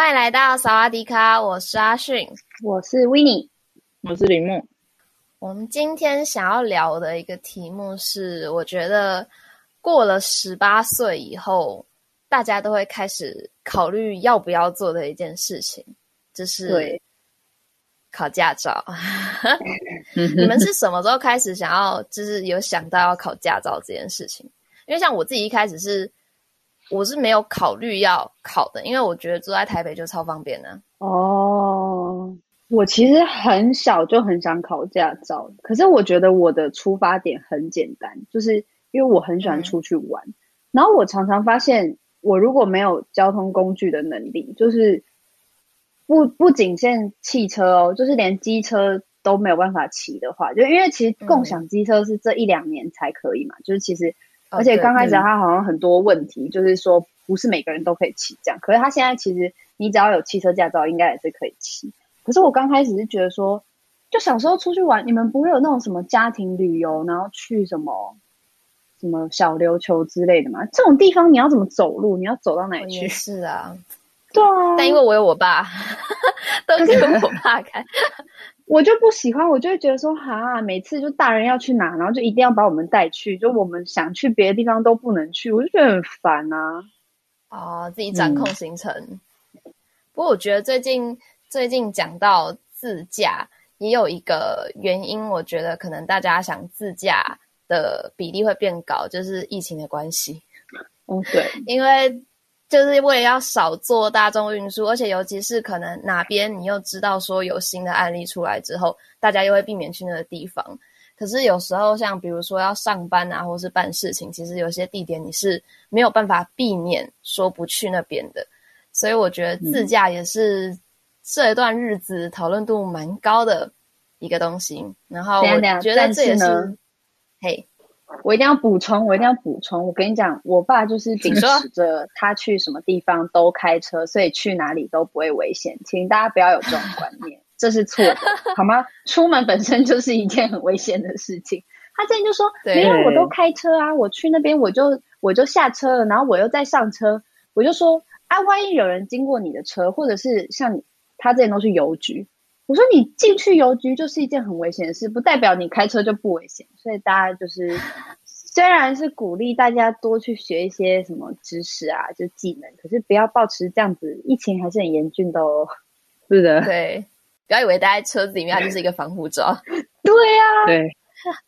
欢迎来到萨瓦迪卡，我是阿迅，我是维尼，我是林木。我们今天想要聊的一个题目是，我觉得过了十八岁以后，大家都会开始考虑要不要做的一件事情，就是考驾照。你们是什么时候开始想要，就是有想到要考驾照这件事情？因为像我自己一开始是。我是没有考虑要考的，因为我觉得住在台北就超方便的啊。哦，我其实很小就很想考驾照，可是我觉得我的出发点很简单，就是因为我很喜欢出去玩，嗯。然后我常常发现，我如果没有交通工具的能力，就是不不仅限汽车哦，就是连机车都没有办法骑的话，就因为其实共享机车是这一两年才可以嘛，嗯，就是其实。而且刚开始他好像很多问题，就是说不是每个人都可以骑这样。可是他现在其实你只要有汽车驾照，应该也是可以骑。可是我刚开始是觉得说，就小时候出去玩，你们不会有那种什么家庭旅游，然后去什么什么小琉球之类的吗？这种地方你要怎么走路？你要走到哪里去？是啊，对啊。但因为我有我爸，都是我爸开。我就不喜欢，我就会觉得说，哈，每次就大人要去哪，然后就一定要把我们带去，就我们想去别的地方都不能去，我就觉得很烦啊。哦，自己掌控行程。嗯。不过我觉得最近最近讲到自驾，也有一个原因，我觉得可能大家想自驾的比例会变高，就是疫情的关系。哦，对，因为。就是为了要少做大众运输，而且尤其是可能哪边你又知道说有新的案例出来之后，大家又会避免去那个地方。可是有时候像比如说要上班啊，或是办事情，其实有些地点你是没有办法避免说不去那边的。所以我觉得自驾也是这一段日子讨论度蛮高的一个东西。然后我觉得这也是，嘿。我一定要补充，我一定要补充。我跟你讲，我爸就是秉持着他去什么地方都开车，所以去哪里都不会危险。请大家不要有这种观念，这是错的，好吗？出门本身就是一件很危险的事情。他之前就说，没有，我都开车啊，我去那边我就我就下车了，然后我又再上车，我就说啊，万一有人经过你的车，或者是像你，他之前都是邮局。我说你进去邮局就是一件很危险的事，不代表你开车就不危险。所以大家就是，虽然是鼓励大家多去学一些什么知识啊，就技能，可是不要保持这样子，疫情还是很严峻的哦。是的，对，不要以为待在车子里面它就是一个防护罩。对呀、啊，对。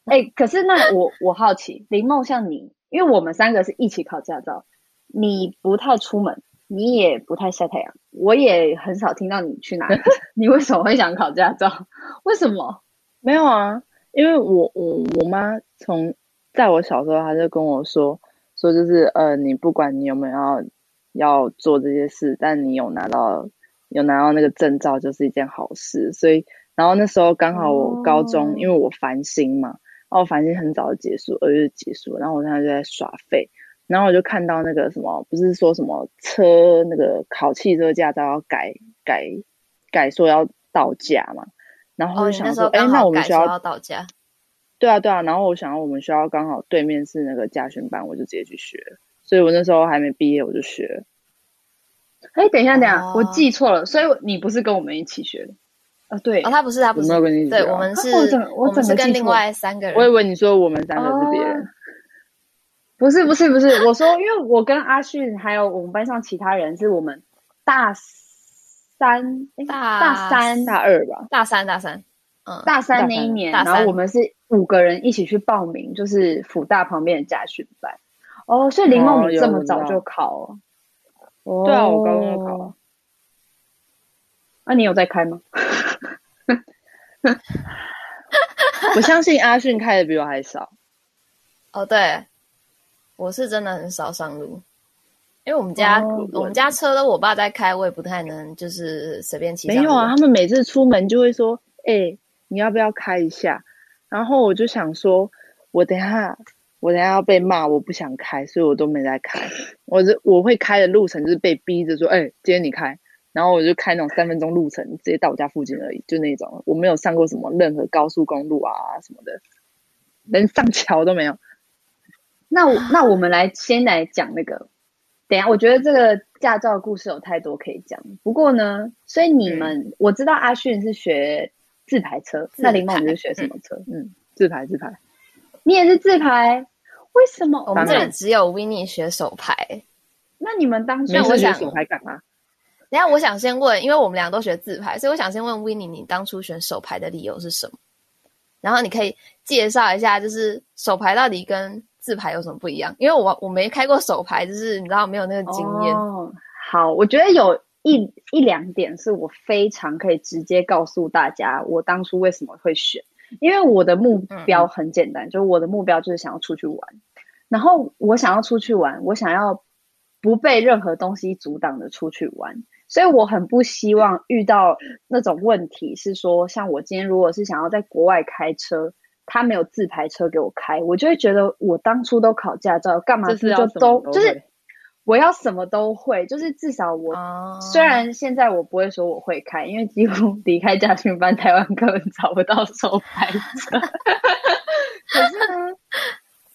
哎、欸，可是那我我好奇，林梦像你，因为我们三个是一起考驾照，你不太出门。你也不太晒太阳，我也很少听到你去哪里。你为什么会想考驾照？为什么？没有啊，因为我我我妈从在我小时候，她就跟我说说就是呃，你不管你有没有要要做这些事，但你有拿到有拿到那个证照就是一件好事。所以然后那时候刚好我高中，哦、因为我繁星嘛，然后繁星很早就结束，二月结束，然后我现在就在耍废。然后我就看到那个什么，不是说什么车那个考汽车驾照要改改改，说要到驾嘛？然后我就想说，哎、哦，那我们学校要到驾？对啊，对啊。然后我想要我们学校刚好对面是那个驾训班，我就直接去学。所以我那时候还没毕业，我就学。哎，等一下，等一下，哦、我记错了。所以你不是跟我们一起学的？啊，对。哦，他不是，他不是。我没有跟你一起学、啊。对，我们是，啊、我整我整个跟另外三个人。我以为你说我们三个是别人。哦不是不是不是，我说，因为我跟阿迅还有我们班上其他人，是我们大三，大大三大二吧，大三大三，嗯，大三那一年，然后我们是五个人一起去报名，就是辅大旁边的家训班。哦，所以林梦你这么早就考？哦，对啊，我刚刚考了。那你有在开吗？我相信阿迅开的比我还少。哦，对。我是真的很少上路，因为我们家、哦、我们家车都我爸在开，我也不太能就是随便骑。没有啊，他们每次出门就会说：“哎、欸，你要不要开一下？”然后我就想说：“我等下，我等下要被骂，我不想开，所以我都没在开。我这我会开的路程就是被逼着说：‘哎、欸，今天你开。’然后我就开那种三分钟路程，直接到我家附近而已，就那种。我没有上过什么任何高速公路啊什么的，连上桥都没有。”那我那我们来先来讲那个，等一下，我觉得这个驾照故事有太多可以讲。不过呢，所以你们、嗯、我知道阿迅是学自排车，那林梦你是学什么车？嗯，自排自排。你也是自排？为什么？我们这里只有 Winnie 学手排。那你们当初学手排干嘛？等下，我想先问，因为我们俩都学自排，所以我想先问 Winnie，你当初选手排的理由是什么？然后你可以介绍一下，就是手排到底跟自排有什么不一样？因为我我没开过手牌，就是你知道没有那个经验。哦，好，我觉得有一一两点是我非常可以直接告诉大家，我当初为什么会选。因为我的目标很简单，嗯、就是我的目标就是想要出去玩。然后我想要出去玩，我想要不被任何东西阻挡的出去玩。所以我很不希望遇到那种问题，是说像我今天如果是想要在国外开车。他没有自排车给我开，我就会觉得我当初都考驾照，干嘛就就都，都就是我要什么都会，就是至少我、哦、虽然现在我不会说我会开，因为几乎 离开驾训班，台湾根本找不到手排车。可是呢，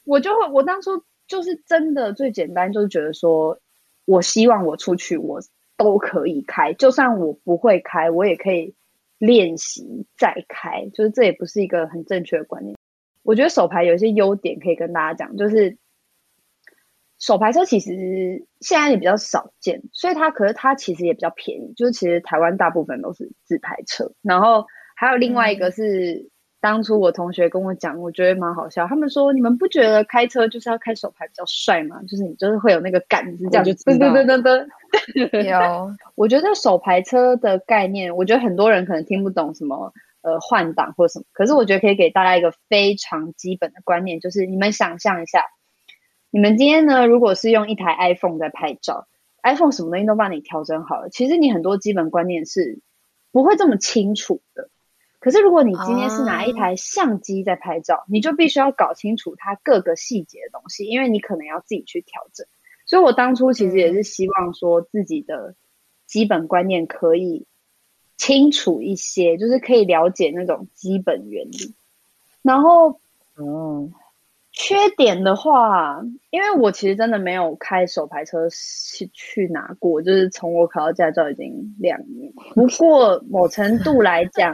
我就会我当初就是真的最简单，就是觉得说我希望我出去我都可以开，就算我不会开，我也可以。练习再开，就是这也不是一个很正确的观念。我觉得手牌有一些优点可以跟大家讲，就是手牌车其实现在也比较少见，所以它可是它其实也比较便宜。就是其实台湾大部分都是自排车，然后还有另外一个是。嗯当初我同学跟我讲，我觉得蛮好笑。他们说：“你们不觉得开车就是要开手牌比较帅吗？就是你就是会有那个杆子，这样就噔噔噔噔噔。”有，我觉得手牌车的概念，我觉得很多人可能听不懂什么呃换挡或什么。可是我觉得可以给大家一个非常基本的观念，就是你们想象一下，你们今天呢，如果是用一台 iPhone 在拍照，iPhone 什么东西都帮你调整好了，其实你很多基本观念是不会这么清楚的。可是，如果你今天是拿一台相机在拍照，你就必须要搞清楚它各个细节的东西，因为你可能要自己去调整。所以我当初其实也是希望说自己的基本观念可以清楚一些，就是可以了解那种基本原理。然后，嗯，缺点的话，因为我其实真的没有开手排车去去拿过，就是从我考到驾照已经两年。不过某程度来讲。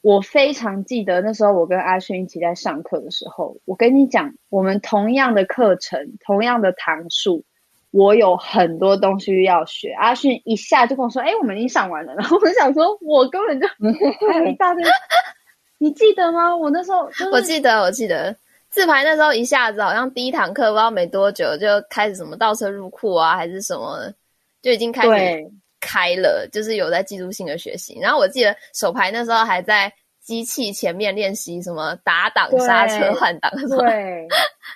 我非常记得那时候，我跟阿迅一起在上课的时候，我跟你讲，我们同样的课程，同样的堂数，我有很多东西要学。阿迅一下就跟我说：“哎，我们已经上完了。”然后我就想说，我根本就 还有一大堆。你记得吗？我那时候、就是、我记得，我记得自排那时候一下子好像第一堂课不知道没多久就开始什么倒车入库啊，还是什么，就已经开始。开了，就是有在记录性的学习。然后我记得手牌那时候还在机器前面练习什么打档、刹车、换挡。对，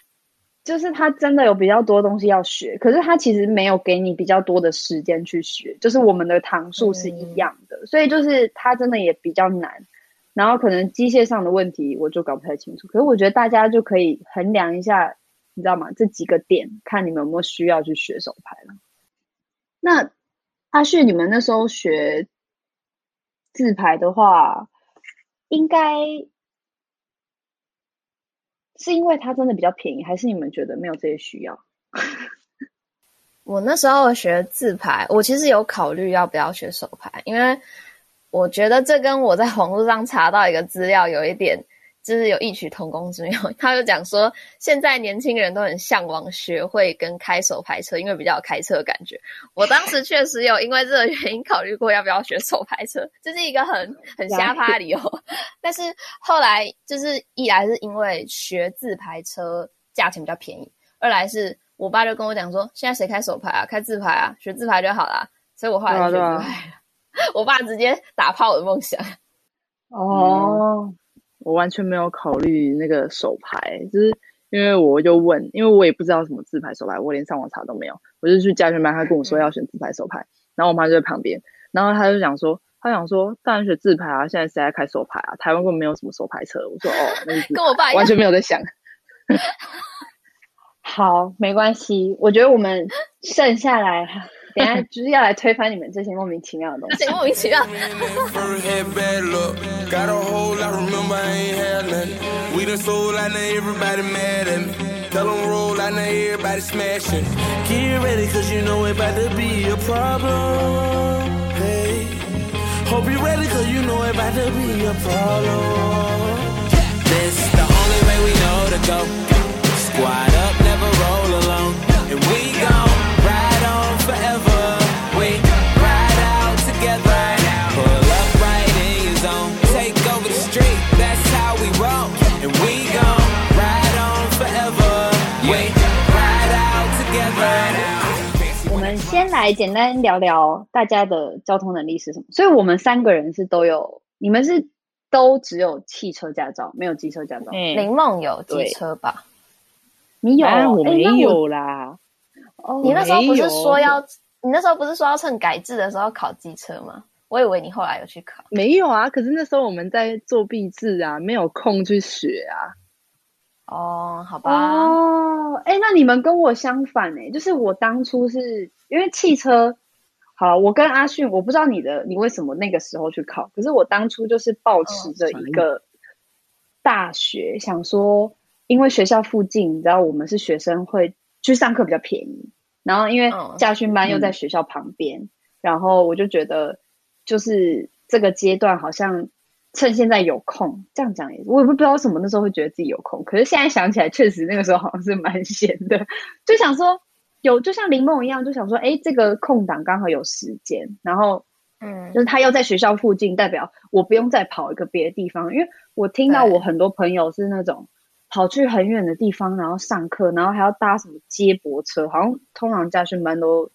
就是他真的有比较多东西要学，可是他其实没有给你比较多的时间去学。就是我们的堂数是一样的，嗯，所以就是他真的也比较难。然后可能机械上的问题我就搞不太清楚。可是我觉得大家就可以衡量一下，你知道吗？这几个点，看你们有没有需要去学手牌了。那。阿旭，你们那时候学自排的话，应该是因为它真的比较便宜，还是你们觉得没有这些需要？我那时候学自排，我其实有考虑要不要学手排，因为我觉得这跟我在网络上查到一个资料有一点。就是有异曲同工之妙，他就讲说，现在年轻人都很向往学会跟开手排车，因为比较有开车的感觉。我当时确实有因为这个原因考虑过要不要学手排车，这是一个很很瞎趴的理由。但是后来就是一来是因为学自排车价钱比较便宜，二来是我爸就跟我讲说，现在谁开手排啊，开自排啊，学自排就好啦。所以我后来就自排了。我爸直接打破我的梦想。哦。我完全没有考虑那个手牌，就是因为我就问，因为我也不知道什么自拍手牌，我连上网查都没有，我就去家训班，他跟我说要选自拍手牌，然后我妈就在旁边，然后他就讲说，他想说当然选自拍啊，现在谁在开手牌啊？台湾根本没有什么手牌车。我说哦，那是跟我爸 完全没有在想。好，没关系，我觉得我们剩下来。等下就是要来推翻你们这些莫名其妙的东西。莫名其妙。先 来简单聊聊大家的交通能力是什么？所以我们三个人是都有，你们是都只有汽车驾照，没有机车驾照。嗯，林梦有机车吧？你有？啊、我没有啦。哦，你那时候不是说要？你那时候不是说要趁改制的时候考机车吗？我以为你后来有去考。没有啊，可是那时候我们在做毕制啊，没有空去学啊。哦，好吧。哦，哎，那你们跟我相反哎，就是我当初是。因为汽车，好，我跟阿迅，我不知道你的，你为什么那个时候去考？可是我当初就是抱持着一个大学，想说，因为学校附近，你知道，我们是学生会去上课比较便宜，然后因为驾训班又在学校旁边，嗯、然后我就觉得，就是这个阶段好像趁现在有空，这样讲也，我也不知道为什么那时候会觉得自己有空，可是现在想起来，确实那个时候好像是蛮闲的，就想说。有，就像林梦一样，就想说，哎，这个空档刚好有时间，然后，嗯，就是他要在学校附近，代表我不用再跑一个别的地方，因为我听到我很多朋友是那种跑去很远的地方，然后上课，然后还要搭什么接驳车，好像通常家训班都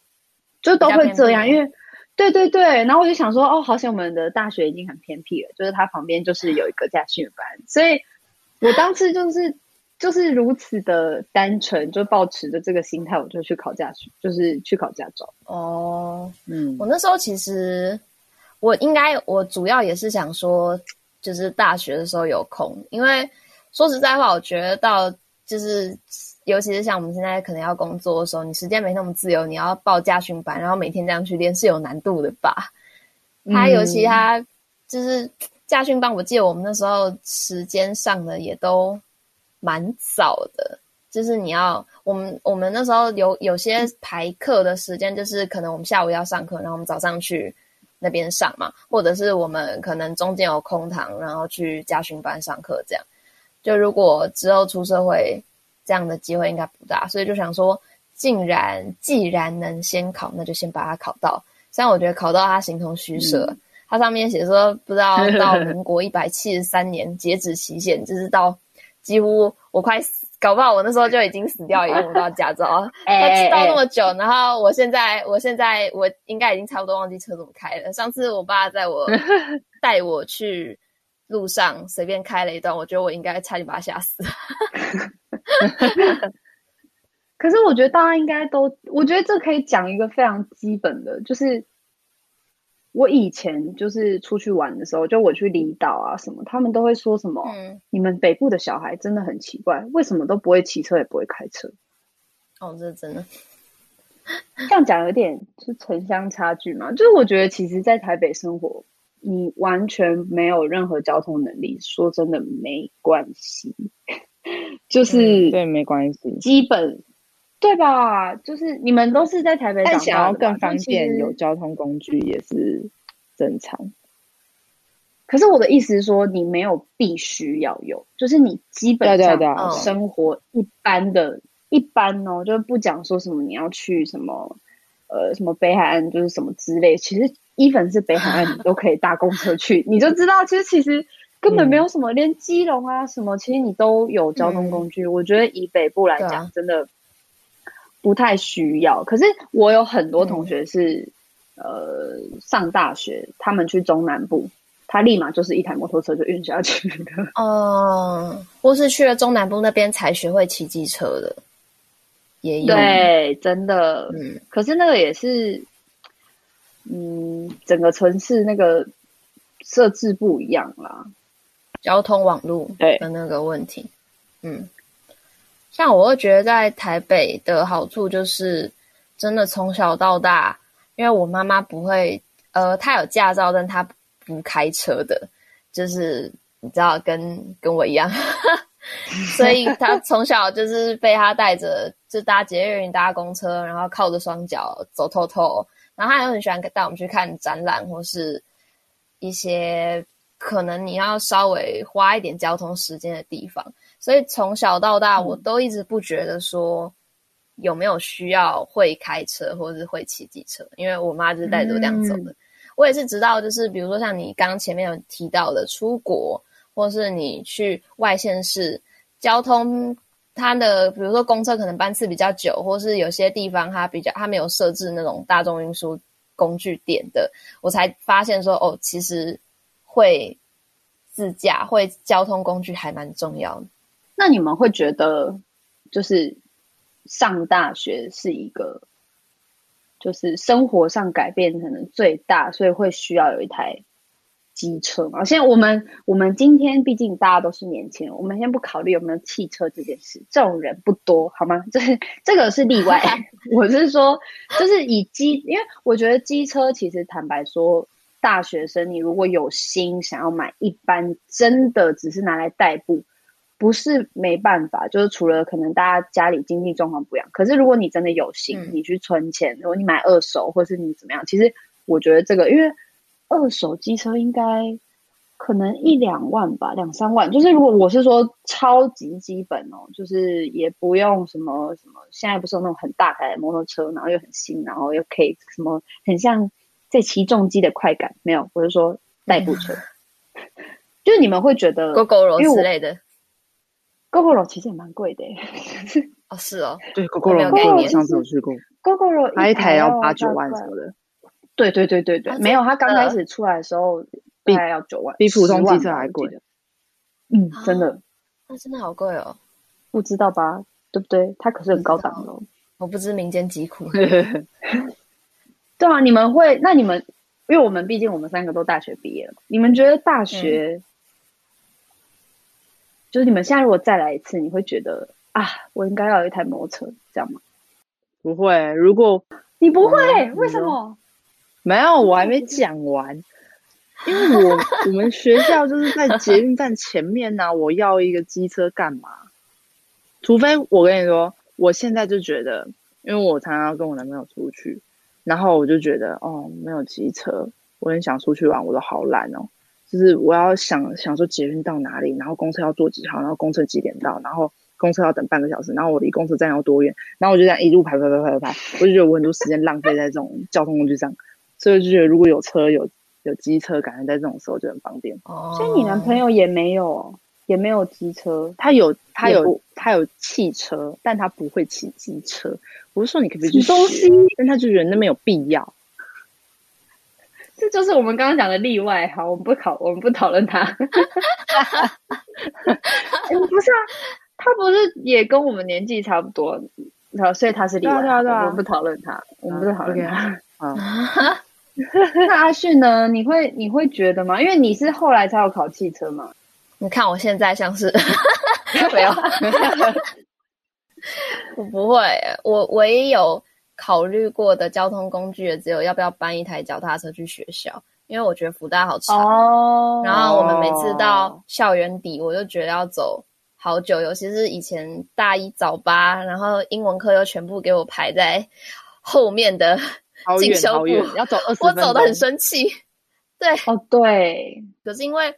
就都会这样，因为对对对，然后我就想说，哦，好像我们的大学已经很偏僻了，就是它旁边就是有一个驾训班，所以我当时就是。就是如此的单纯，就保持着这个心态，我就去考驾训，就是去考驾照。哦，嗯，我那时候其实我应该，我主要也是想说，就是大学的时候有空，因为说实在话，我觉得到就是，尤其是像我们现在可能要工作的时候，你时间没那么自由，你要报驾训班，然后每天这样去练是有难度的吧？他尤其他就是驾训班，我记得我们那时候时间上的也都。蛮早的，就是你要我们我们那时候有有些排课的时间，就是可能我们下午要上课，然后我们早上去那边上嘛，或者是我们可能中间有空堂，然后去驾训班上课这样。就如果之后出社会，这样的机会应该不大，所以就想说，竟然既然能先考，那就先把它考到。虽然我觉得考到它形同虚设，嗯、它上面写说不知道 到民国一百七十三年截止期限，就是到。几乎我快死，搞不好我那时候就已经死掉，也用不到驾照。他知道那么久，然后我现在，我现在我应该已经差不多忘记车怎么开了。上次我爸在我 带我去路上随便开了一段，我觉得我应该差点把他吓死。可是我觉得大家应该都，我觉得这可以讲一个非常基本的，就是。我以前就是出去玩的时候，就我去离岛啊什么，他们都会说什么，嗯，你们北部的小孩真的很奇怪，为什么都不会骑车也不会开车？哦，这真的，这样讲有点是城乡差距嘛？就是我觉得，其实，在台北生活，你完全没有任何交通能力，说真的没关系，就是、嗯、对，没关系，基本。对吧？就是你们都是在台北但想要更方便，有交通工具也是正常。可是我的意思是说，你没有必须要有，就是你基本上生活一般的、对对对一般哦，就是不讲说什么你要去什么呃什么北海岸，就是什么之类。其实，even 是北海岸，你都可以搭公车去，你就知道，其实其实根本没有什么，嗯、连基隆啊什么，其实你都有交通工具。嗯、我觉得以北部来讲，真的。不太需要，可是我有很多同学是，嗯、呃，上大学，他们去中南部，他立马就是一台摩托车就运下去了。哦，或是去了中南部那边才学会骑机车的，也有。对，真的。嗯，可是那个也是，嗯，整个城市那个设置不一样啦，交通网络对。的那个问题。嗯，像我会觉得在台北的好处就是，真的从小到大，因为我妈妈不会，呃，她有驾照，但她不开车的，就是你知道，跟跟我一样，所以她从小就是被她带着，就搭捷运、搭公车，然后靠着双脚走透透，然后他也很喜欢带我们去看展览，或是一些可能你要稍微花一点交通时间的地方。所以从小到大，我都一直不觉得说有没有需要会开车或者是会骑机车，因为我妈就是带着我这样走的。嗯、我也是直到就是比如说像你刚刚前面有提到的出国，或是你去外县市，交通它的比如说公车可能班次比较久，或是有些地方它比较它没有设置那种大众运输工具点的，我才发现说哦，其实会自驾会交通工具还蛮重要的。那你们会觉得，就是上大学是一个，就是生活上改变可能最大，所以会需要有一台机车嘛？现在我们我们今天毕竟大家都是年轻人，我们先不考虑有没有汽车这件事，这种人不多，好吗？这是这个是例外。我是说，就是以机，因为我觉得机车其实坦白说，大学生你如果有心想要买，一般真的只是拿来代步。不是没办法，就是除了可能大家家里经济状况不一样，可是如果你真的有心，嗯、你去存钱，如果你买二手，或是你怎么样，其实我觉得这个，因为二手机车应该可能一两万吧，两三万。就是如果我是说超级基本哦，就是也不用什么什么，现在不是有那种很大台的摩托车，然后又很新，然后又可以什么很像在骑重机的快感，没有，我是说代步车，嗯、就是你们会觉得 Gogoro 之类的。Gogoro 其实也蛮贵的，哦，是哦，对，Gogoro，我上次有去过，Gogoro 它一台要八九万什么的，对对对对对，没有，它刚开始出来的时候大概要九万，比普通机车还贵，嗯，真的，那真的好贵哦，不知道吧？对不对？它可是很高档的，我不知民间疾苦，对啊，你们会？那你们，因为我们毕竟我们三个都大学毕业了，你们觉得大学？就是你们现在如果再来一次，你会觉得啊，我应该要有一台摩托车，这样吗？不会，如果你不会，嗯、为什么？没有，我还没讲完。因为我我们学校就是在捷运站前面呢、我要一个机车干嘛？除非我跟你说，我现在就觉得，因为我常常要跟我男朋友出去，然后我就觉得哦，没有机车，我很想出去玩，我都好懒哦。就是我要想想说捷运到哪里，然后公车要坐几号，然后公车几点到，然后公车要等半个小时，然后我离公车站要多远，然后我就这样一路排排排排排，我就觉得我很多时间浪费在这种交通工具上，所以我就觉得如果有车有有机车，感觉在这种时候就很方便。哦，所以你男朋友也没有也没有机车，他有他有他有汽车，但他不会骑机车。我是说你可不可以去学，东西但他就觉得那没有必要。这就是我们刚刚讲的例外，好，我们不考，我们不讨论他。欸、不是啊，他不是也跟我们年纪差不多，好，所以他是例外，对啊对啊，我们不讨论他，啊、我们不讨论他。那阿迅呢？你会你会觉得吗？因为你是后来才有考汽车嘛。你看我现在像是 没有，我不会，我唯一有。考虑过的交通工具也只有要不要搬一台脚踏车去学校，因为我觉得福大好长，oh, 然后我们每次到校园底，我就觉得要走好久，尤其是以前大一早八，然后英文课又全部给我排在后面的进修部，要走二十分钟，我走的很生气。对，哦、oh, 对，可是因为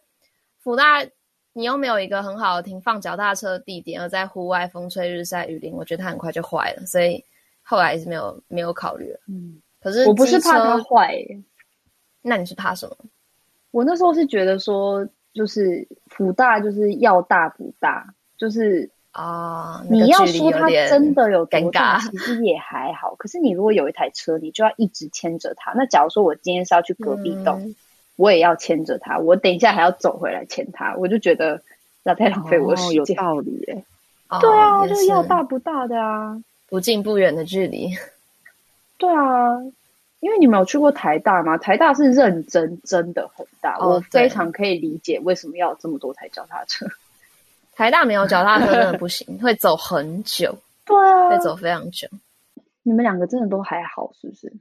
辅大你又没有一个很好的停放脚踏车的地点，而在户外风吹日晒雨淋，我觉得它很快就坏了，所以。后来是没有没有考虑了，嗯，可是我不是怕它坏，那你是怕什么？我那时候是觉得说，就是辅大就是要大不大，就是啊，你要说它真的有尴尬，其实也还好。可是你如果有一台车，你就要一直牵着它。那假如说我今天是要去隔壁栋，嗯、我也要牵着他，我等一下还要走回来牵他，我就觉得那太浪费我时间。哦，有道理耶。对啊，哦、就是要大不大的啊，不近不远的距离。对啊，因为你没有去过台大吗？台大是认真，真的很大，哦、我非常可以理解为什么要有这么多台脚踏车。台大没有脚踏车真的不行，会走很久。对啊，会走非常久。你们两个真的都还好，是不是？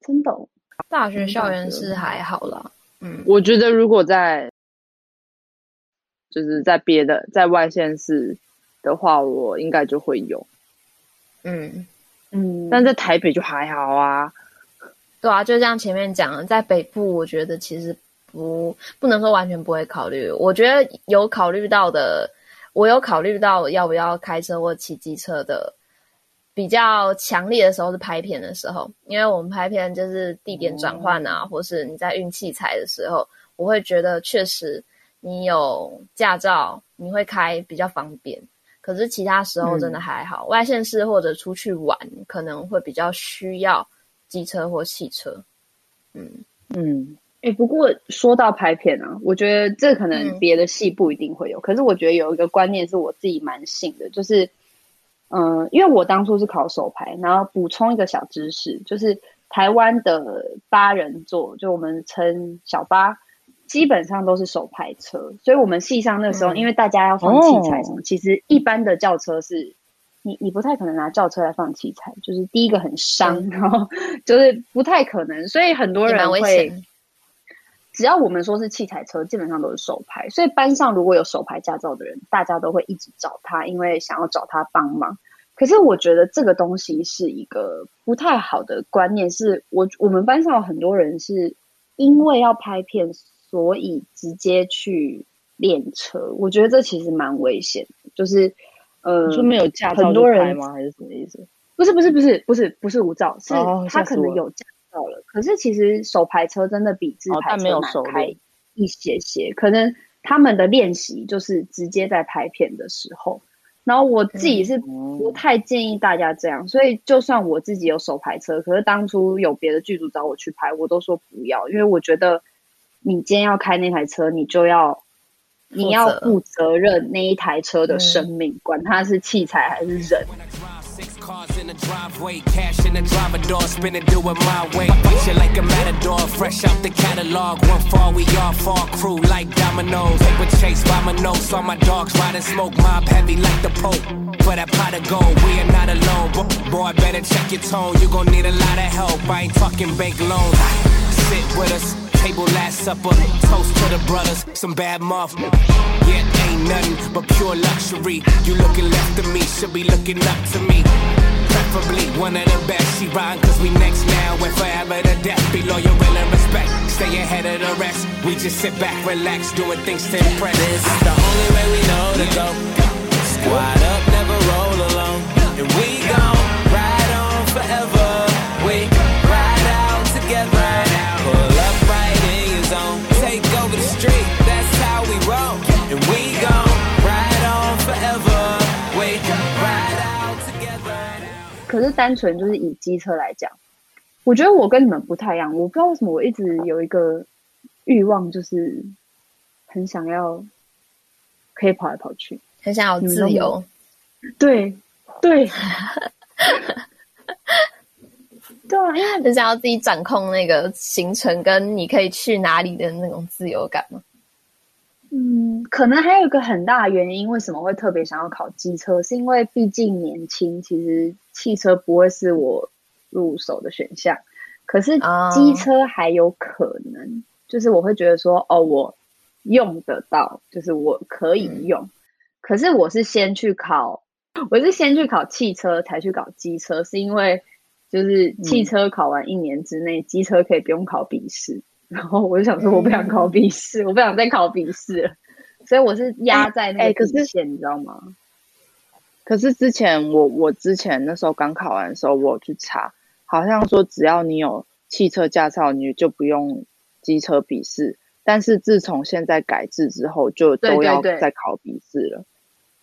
真的、哦，大学校园是还好啦。嗯，我觉得如果在，就是在别的在外县市的话，我应该就会有。嗯嗯，但在台北就还好啊。对啊，就像前面讲的，在北部，我觉得其实不不能说完全不会考虑。我觉得有考虑到的，我有考虑到要不要开车或骑机车的。比较强烈的时候是拍片的时候，因为我们拍片就是地点转换啊，或是你在运器材的时候，我会觉得确实你有驾照，你会开比较方便。可是其他时候真的还好，外县市或者出去玩可能会比较需要机车或汽车。嗯嗯，哎、欸，不过说到拍片啊，我觉得这可能别的戏不一定会有，嗯、可是我觉得有一个观念是我自己蛮信的，就是。嗯，因为我当初是考手牌，然后补充一个小知识，就是台湾的八人座，就我们称小八，基本上都是手排车。所以我们系上那时候，嗯、因为大家要放器材什么，哦、其实一般的轿车是，你你不太可能拿轿车来放器材，就是第一个很伤，嗯、然后就是不太可能，所以很多人会，只要我们说是器材车，基本上都是手牌。所以班上如果有手牌驾照的人，大家都会一直找他，因为想要找他帮忙。可是我觉得这个东西是一个不太好的观念，是我我们班上有很多人是因为要拍片，所以直接去练车。我觉得这其实蛮危险的，就是呃，说没有驾照就拍吗？还是什么意思？不是不是不是不是不是无照，是他可能有驾照了，可是其实手排车真的比自排车难开一些些，可能他们的练习就是直接在拍片的时候。然后我自己是不太建议大家这样，嗯、所以就算我自己有手排车，可是当初有别的剧组找我去拍，我都说不要，因为我觉得你今天要开那台车，你就要你要负责任那一台车的生命，嗯、管它是器材还是人。the driveway, cash in the driver door, spinning, do it my way. Push you like a matador, fresh out the catalog. One fall, we all fall, crew like dominoes. They were chased by my nose, all my dogs riding smoke, mob heavy like the Pope. For that pot of gold, we are not alone. But boy, better check your tone, you gon' need a lot of help. I ain't talking bank loans. Sit with us, table last supper, toast to the brothers, some bad muff. Yeah, ain't nothing but pure luxury. You looking left to me, should be looking up to me. Preferably one of the best. She rhyme cause we next now and forever to death. Be loyal, will, and respect. Stay ahead of the rest. We just sit back, relax, doing things to impress. This is the only way we know to go. Squad up, never roll alone. And we gon' ride on forever. We ride out together. Pull up right in your zone. Take over the street. 可是单纯就是以机车来讲，我觉得我跟你们不太一样。我不知道为什么我一直有一个欲望，就是很想要可以跑来跑去，很想要自由。对对，对啊，因为很想要自己掌控那个行程，跟你可以去哪里的那种自由感嘛。嗯，可能还有一个很大的原因，为什么会特别想要考机车，是因为毕竟年轻，其实汽车不会是我入手的选项。可是机车还有可能，嗯、就是我会觉得说，哦，我用得到，就是我可以用。嗯、可是我是先去考，我是先去考汽车，才去考机车，是因为就是汽车考完一年之内，机、嗯、车可以不用考笔试。然后我就想说，我不想考笔试，嗯、我不想再考笔试了，所以我是压在那个底线，你知道吗？可是之前我我之前那时候刚考完的时候，我去查，好像说只要你有汽车驾照，你就不用机车笔试。但是自从现在改制之后，就都要再考笔试了。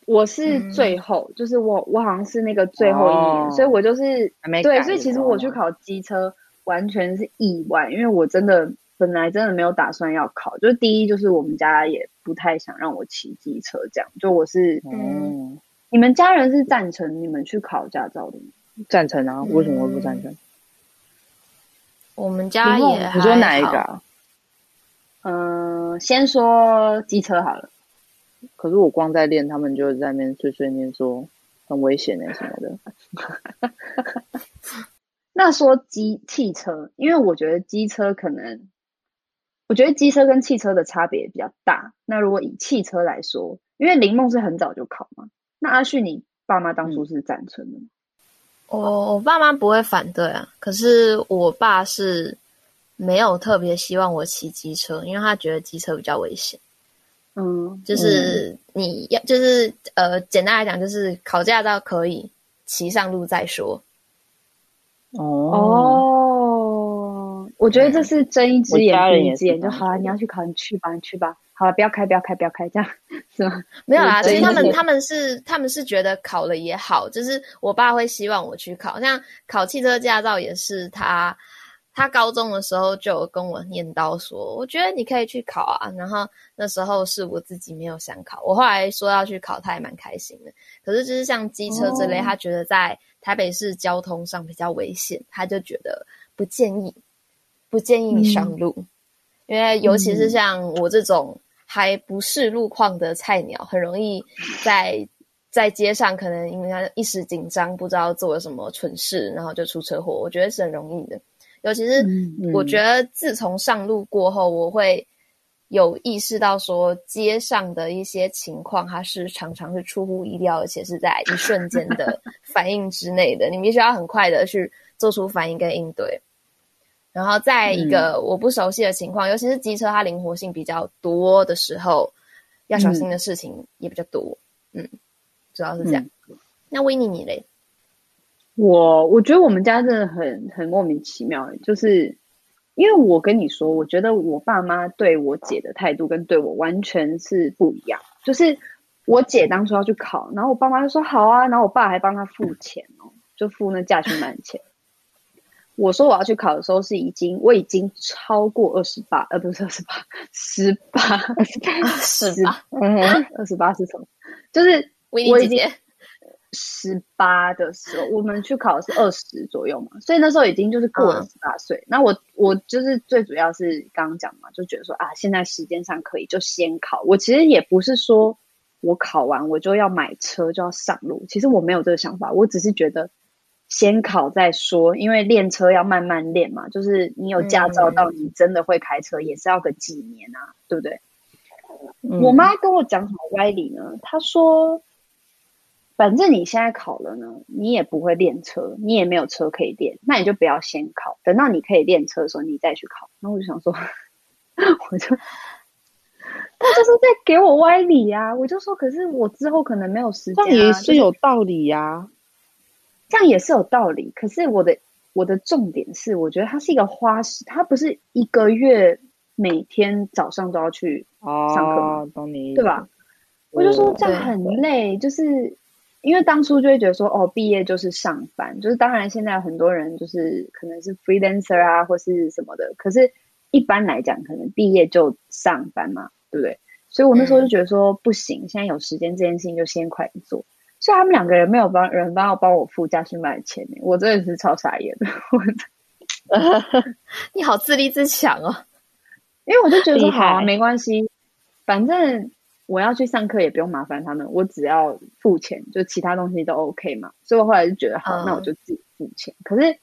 我是最后，嗯、就是我我好像是那个最后一年，哦、所以我就是还没所以其实我去考机车完全是意外，因为我真的。本来真的没有打算要考，就是第一就是我们家也不太想让我骑机车，这样就我是嗯，你们家人是赞成你们去考驾照的吗？赞成啊，为什么会不赞成？嗯、我们家也，你说哪一个、啊？嗯、呃，先说机车好了。可是我光在练，他们就在那边碎碎念说很危险的什么的。那说机汽车，因为我觉得机车可能，我觉得机车跟汽车的差别比较大。那如果以汽车来说，因为林梦是很早就考嘛，那阿旭你爸妈当初是赞成的吗？我我爸妈不会反对啊，可是我爸是没有特别希望我骑机车，因为他觉得机车比较危险。嗯，就是你要，就是呃，简单来讲，就是考驾照可以骑上路再说。哦哦，我觉得这是睁一只眼闭一只眼，就好了。你要去考，你去吧，你去吧。好了，不要开，不要开，不要开，这样是吗？没有啦，所以他们他们是他们是觉得考了也好，就是我爸会希望我去考，像考汽车驾照也是他。他高中的时候就有跟我念叨说，我觉得你可以去考啊。然后那时候是我自己没有想考，我后来说要去考，他也蛮开心的。可是就是像机车之类，他觉得在台北市交通上比较危险，他就觉得不建议，不建议你上路，因为尤其是像我这种还不是路况的菜鸟，很容易在在街上可能因为他一时紧张，不知道做了什么蠢事，然后就出车祸。我觉得是很容易的。尤其是我觉得，自从上路过后，我会有意识到说，街上的一些情况，它是常常是出乎意料，而且是在一瞬间的 反应之内的。你必须要很快的去做出反应跟应对。然后，在一个我不熟悉的情况，尤其是机车，它灵活性比较多的时候，要小心的事情也比较多。嗯，主要是这样。那维尼你嘞？我我觉得我们家真的很很莫名其妙，就是因为我跟你说，我觉得我爸妈对我姐的态度跟对我完全是不一样。就是我姐当初要去考，然后我爸妈就说好啊，然后我爸还帮她付钱哦，就付那驾训班钱。我说我要去考的时候是已经我已经超过二十八，呃，不是二十八，十八，十八，嗯，二十八是什么？就是我已经。十八的时候，我们去考的是二十左右嘛，所以那时候已经就是过了十八岁。那、嗯、我我就是最主要是刚刚讲嘛，就觉得说啊，现在时间上可以就先考。我其实也不是说我考完我就要买车就要上路，其实我没有这个想法，我只是觉得先考再说，因为练车要慢慢练嘛。就是你有驾照到你真的会开车，也是要个几年啊，对不对？嗯、我妈跟我讲什么歪理呢？她说。反正你现在考了呢，你也不会练车，你也没有车可以练，那你就不要先考，等到你可以练车的时候，你再去考。然后我就想说，我就他就是在给我歪理呀、啊，我就说，可是我之后可能没有时间、啊，这也是有道理呀、啊，这样也是有道理。可是我的我的重点是，我觉得它是一个花式，它不是一个月每天早上都要去上课懂你对吧？我就说这样很累，就是。因为当初就会觉得说，哦，毕业就是上班，就是当然现在很多人就是可能是 freelancer 啊，或是什么的，可是一般来讲，可能毕业就上班嘛，对不对？所以我那时候就觉得说，不行，现在有时间这件事情就先快点做。所以他们两个人没有帮人帮我帮我付驾训班的钱，我真的是超傻眼的。你好自立自强哦，因为我就觉得说好啊，没关系，反正。我要去上课也不用麻烦他们，我只要付钱，就其他东西都 OK 嘛。所以我后来就觉得好，嗯、那我就自己付钱。可是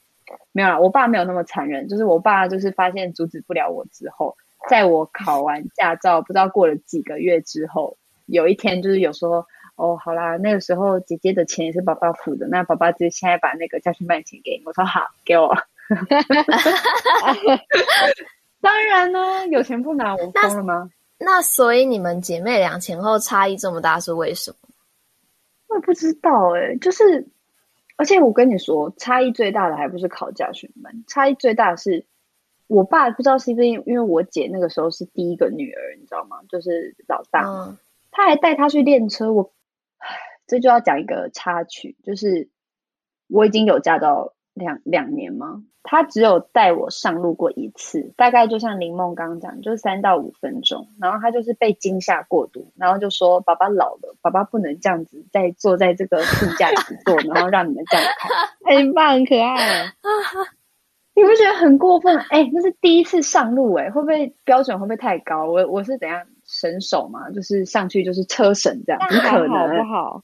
没有啦，我爸没有那么残忍，就是我爸就是发现阻止不了我之后，在我考完驾照不知道过了几个月之后，有一天就是有说哦，好啦，那个时候姐姐的钱也是爸爸付的，那爸爸就现在把那个家训班钱给你。我说好，给我。当然呢，有钱不拿，我疯了吗？那所以你们姐妹俩前后差异这么大是为什么？我也不知道哎、欸，就是，而且我跟你说，差异最大的还不是考驾训班，差异最大的是我爸不知道是不是因为我姐那个时候是第一个女儿，你知道吗？就是老大，嗯、他还带她去练车。我，这就要讲一个插曲，就是我已经有驾照两两年吗？他只有带我上路过一次，大概就像林梦刚刚讲，就是三到五分钟。然后他就是被惊吓过度，然后就说：“爸爸老了，爸爸不能这样子再坐在这个副驾驶座，然后让你们这样开。”很棒，很可爱。你不觉得很过分？哎、欸，那是第一次上路、欸，哎，会不会标准会不会太高？我我是怎样神手嘛？就是上去就是车神这样，不可能好不好？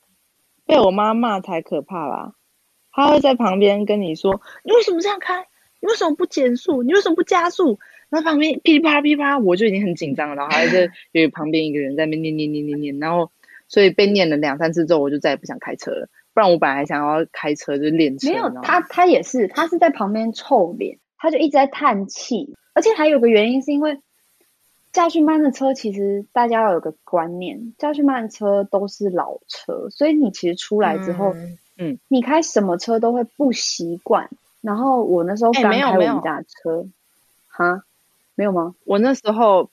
被我妈骂才可怕啦！她会在旁边跟你说：“你为什么这样开？你为什么不减速？你为什么不加速？”然后旁边噼里啪啦噼里啪啦，我就已经很紧张了。然后还在有旁边一个人在那边念念念念念，然后所以被念了两三次之后，我就再也不想开车了。不然我本来还想要开车就练车。没有他，他也是，他是在旁边臭脸，他就一直在叹气。而且还有个原因是因为驾训班的车，其实大家要有个观念，驾训班的车都是老车，所以你其实出来之后。嗯嗯，你开什么车都会不习惯。然后我那时候刚开我们家的车，哈，没有吗？我那时候，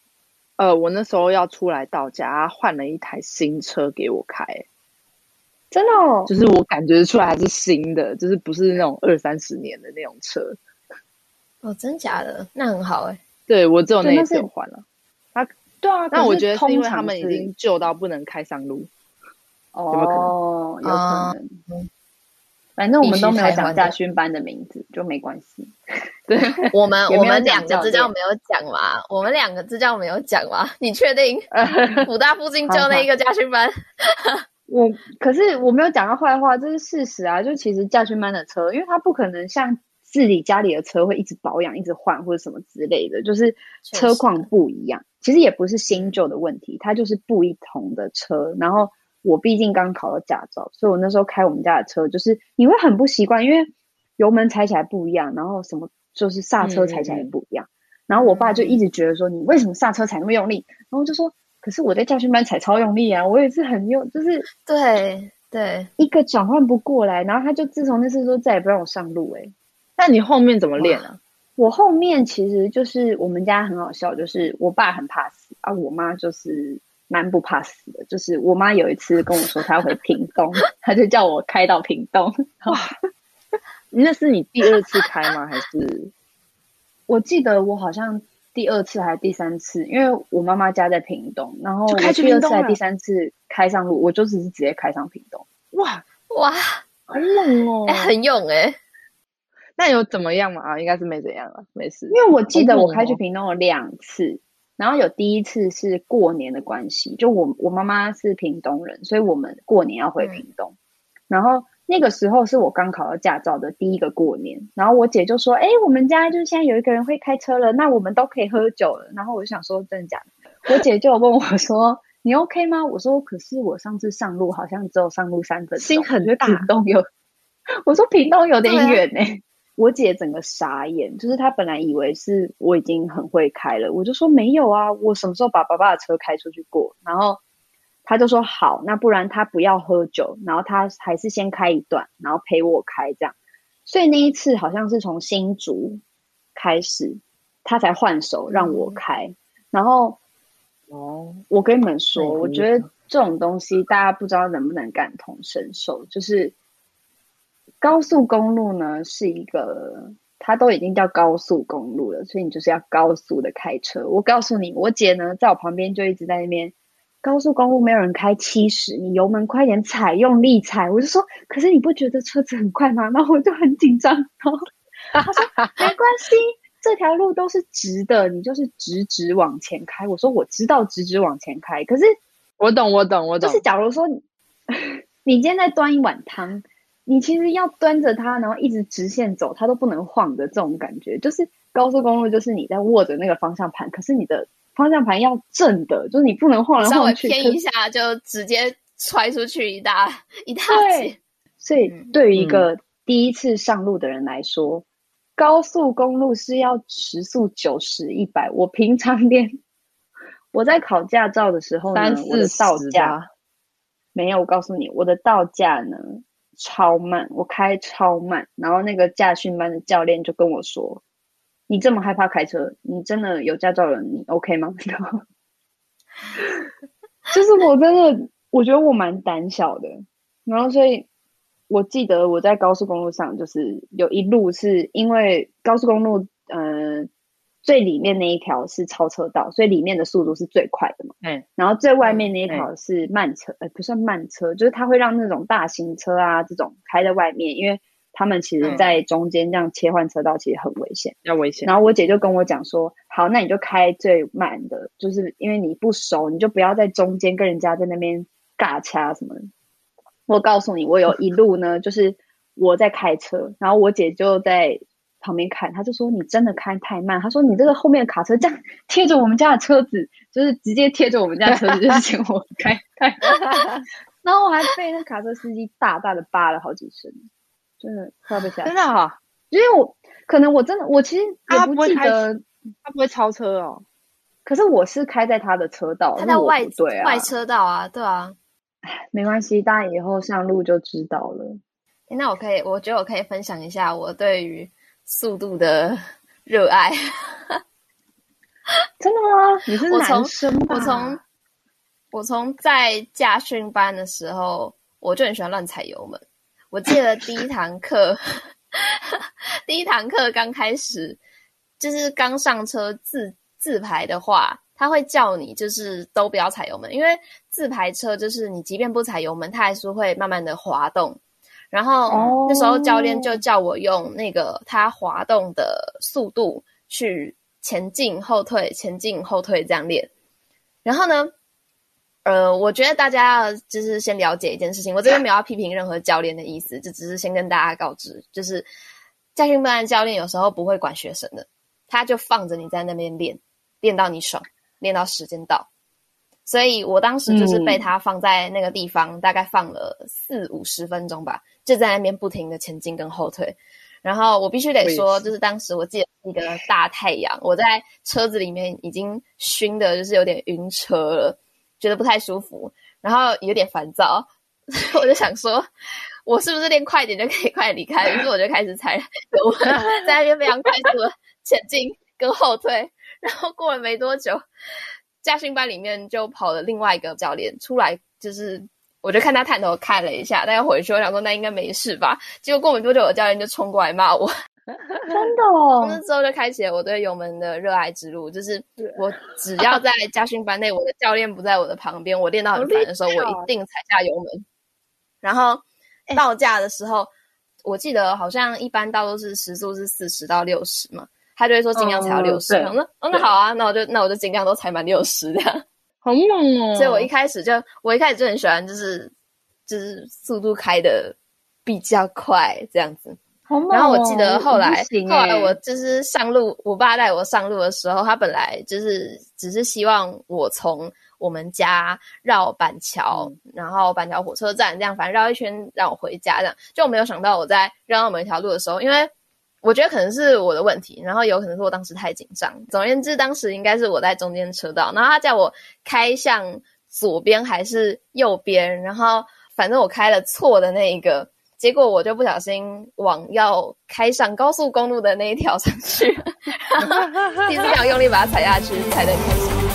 呃，我那时候要出来到家，换了一台新车给我开，真的哦，就是我感觉出来还是新的，就是不是那种二三十年的那种车。哦，真假的？那很好哎。对，我只有那一次换了。他，对啊，那我觉得是因为他们已经旧到不能开上路。哦，有，有可能。嗯反正我们都没有讲驾训班的名字，就没关系。对，我们我们两个之间没有讲嘛，我们两个之间没有讲嘛。你确定？武大附近就那一个驾训班？我可是我没有讲到坏话，这是事实啊。就其实驾训班的车，因为它不可能像自己家里的车会一直保养、一直换或者什么之类的，就是车况不一样。其实也不是新旧的问题，它就是不一同的车，然后。我毕竟刚考到驾照，所以我那时候开我们家的车，就是你会很不习惯，因为油门踩起来不一样，然后什么就是刹车踩起来也不一样。嗯、然后我爸就一直觉得说，你为什么刹车踩那么用力？然后我就说，可是我在驾训班踩超用力啊，我也是很用，就是对对，一个转换不过来。然后他就自从那次说再也不让我上路、欸，哎，那你后面怎么练啊？我后面其实就是我们家很好笑，就是我爸很怕死啊，我妈就是。蛮不怕死的，就是我妈有一次跟我说她要回屏东，她就叫我开到屏东。哇，那是你第二次开吗？还是？我记得我好像第二次还是第三次，因为我妈妈家在屏东，然后我第二次还是第三次开上路，我就只是直接开上屏东。哇哇，好猛哦，欸、很勇哎、欸。那有怎么样嘛？啊，应该是没怎样了，没事。因为我记得我开去屏东有两次。然后有第一次是过年的关系，就我我妈妈是屏东人，所以我们过年要回屏东。嗯、然后那个时候是我刚考到驾照的第一个过年，然后我姐就说：“哎，我们家就是现在有一个人会开车了，那我们都可以喝酒了。”然后我就想说，真的假的？我姐就问我说：“你 OK 吗？”我说：“可是我上次上路好像只有上路三分钟，心很大。屏东有，我说屏东有点远呢、欸。”我姐整个傻眼，就是她本来以为是我已经很会开了，我就说没有啊，我什么时候把爸爸的车开出去过？然后她就说好，那不然她不要喝酒，然后她还是先开一段，然后陪我开这样。所以那一次好像是从新竹开始，她才换手让我开。嗯、然后哦，我跟你们说，我觉得这种东西大家不知道能不能感同身受，就是。高速公路呢，是一个，它都已经叫高速公路了，所以你就是要高速的开车。我告诉你，我姐呢，在我旁边就一直在那边，高速公路没有人开七十，你油门快点踩，用力踩。我就说，可是你不觉得车子很快吗？然后我就很紧张。然后他说 没关系，这条路都是直的，你就是直直往前开。我说我知道直直往前开，可是我懂，我懂，我懂。就是假如说 你今天在端一碗汤。你其实要端着它，然后一直直线走，它都不能晃的这种感觉，就是高速公路，就是你在握着那个方向盘，可是你的方向盘要正的，就是你不能晃来晃去，稍微偏一下就直接踹出去一大一大截。所以对于一个第一次上路的人来说，嗯、高速公路是要时速九十一百。我平常练，我在考驾照的时候呢，我的道驾没有。我告诉你，我的道驾呢。超慢，我开超慢，然后那个驾训班的教练就跟我说：“你这么害怕开车，你真的有驾照了？你 OK 吗？” 然后就是我真的，我觉得我蛮胆小的，然后所以我记得我在高速公路上，就是有一路是因为高速公路，最里面那一条是超车道，所以里面的速度是最快的嘛。嗯。然后最外面那一条是慢车，呃，不算慢车，就是它会让那种大型车啊这种开在外面，因为他们其实在中间这样切换车道其实很危险，要危险。然后我姐就跟我讲说，好，那你就开最慢的，就是因为你不熟，你就不要在中间跟人家在那边尬掐什么的。我告诉你，我有一路呢，就是我在开车，然后我姐就在旁边看，他就说你真的开太慢，他说你这个后面的卡车这样贴着我们家的车子，就是直接贴着我们家的车子，就是请我开开。然后我还被那卡车司机大大的扒了好几声，真的快要被吓死。真的哈、哦，因为我可能我真的我其实也不记得他不会超车哦，可是我是开在他的车道，他在外对啊外车道啊，对啊。没关系，大家以后上路就知道了。那我可以，我觉得我可以分享一下我对于速度的热爱。真的吗？你是男生吧？我从我从我从在驾训班的时候，我就很喜欢乱踩油门。我记得第一堂课，第一堂课刚开始，就是刚上车自自排的话。他会叫你，就是都不要踩油门，因为自排车就是你即便不踩油门，它还是会慢慢的滑动。然后、oh. 那时候教练就叫我用那个他滑动的速度去前进后退、前进后退这样练。然后呢，呃，我觉得大家要就是先了解一件事情，我这边没有要批评任何教练的意思，就只是先跟大家告知，就是驾训班的教练有时候不会管学生的，他就放着你在那边练，练到你爽。练到时间到，所以我当时就是被他放在那个地方，嗯、大概放了四五十分钟吧，就在那边不停的前进跟后退。然后我必须得说，就是当时我记得一个大太阳，我在车子里面已经熏的，就是有点晕车了，觉得不太舒服，然后有点烦躁，我就想说，我是不是练快点就可以快离开？于是我就开始踩油门，在那边非常快速的前进跟后退。然后过了没多久，驾训班里面就跑了另外一个教练出来，就是我就看他探头看了一下，大家回去我想说那应该没事吧。结果过没多久，我教练就冲过来骂我，真的哦。从那之后就开启了我对油门的热爱之路，就是我只要在家训班内，我的教练不在我的旁边，我练到很烦的时候，我一定踩下油门。然后到驾的时候，我记得好像一般到都是时速是四十到六十嘛。他就会说尽量踩到六十，我说哦那好啊，那我就那我就尽量都踩满六十这样，好猛哦！所以我一开始就我一开始就很喜欢，就是就是速度开的比较快这样子。好猛哦！然后我记得后来后来我就是上路，我爸带我上路的时候，他本来就是只是希望我从我们家绕板桥，嗯、然后板桥火车站这样，反正绕一圈让我回家这样。就我没有想到我在绕到某一条路的时候，因为。我觉得可能是我的问题，然后有可能是我当时太紧张。总而言之，当时应该是我在中间车道，然后他叫我开向左边还是右边，然后反正我开了错的那一个，结果我就不小心往要开上高速公路的那一条上去，然后第一次想用力把它踩下去，踩得很开心。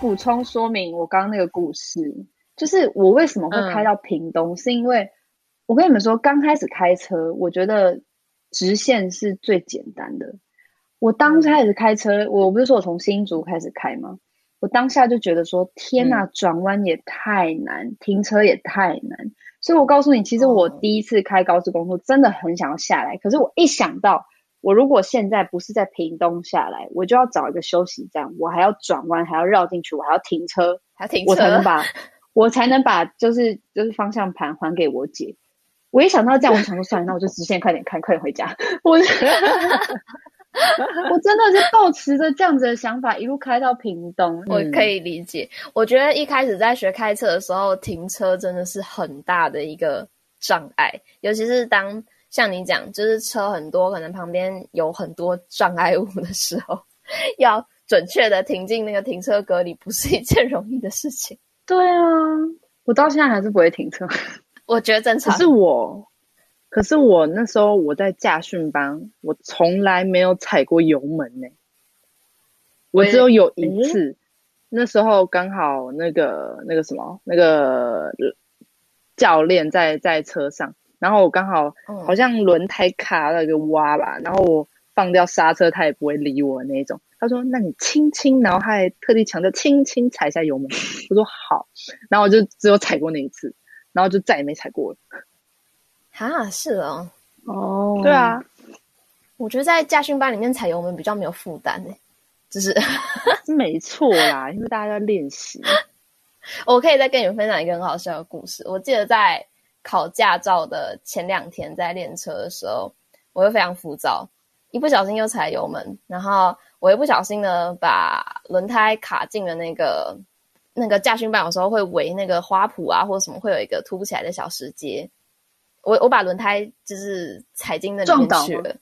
补充说明我刚刚那个故事，就是我为什么会开到屏东，嗯、是因为我跟你们说，刚开始开车，我觉得直线是最简单的。我当开始开车，嗯、我不是说我从新竹开始开吗？我当下就觉得说，天哪，转弯也太难，嗯、停车也太难。所以我告诉你，其实我第一次开高速公路，真的很想要下来。哦、可是我一想到，我如果现在不是在屏东下来，我就要找一个休息站，我还要转弯，还要绕进去，我还要停车，还停车，我才能把，我才能把，就是就是方向盘还给我姐。我一想到这样，我想说算了，那我就直线快点开，快点回家。我。我真的是抱持着这样子的想法，一路开到屏东。我可以理解。嗯、我觉得一开始在学开车的时候，停车真的是很大的一个障碍，尤其是当像你讲，就是车很多，可能旁边有很多障碍物的时候，要准确的停进那个停车格里，不是一件容易的事情。对啊，我到现在还是不会停车。我觉得正常。可是我。可是我那时候我在驾训班，我从来没有踩过油门呢、欸。我只有有一次，那时候刚好那个那个什么那个教练在在车上，然后我刚好好像轮胎卡了个挖吧，然后我放掉刹车，他也不会理我那种。他说：“那你轻轻，然后他还特地强调轻轻踩一下油门。”我说：“好。”然后我就只有踩过那一次，然后就再也没踩过了。哈，是哦，哦，对啊，我觉得在驾训班里面踩油门比较没有负担诶，就是 是没错啦，因为大家在练习。我可以再跟你们分享一个很好笑的故事。我记得在考驾照的前两天，在练车的时候，我又非常浮躁，一不小心又踩油门，然后我一不小心呢，把轮胎卡进了那个那个驾训班，有时候会围那个花圃啊，或者什么，会有一个凸不起来的小石阶。我我把轮胎就是踩进那里面去了，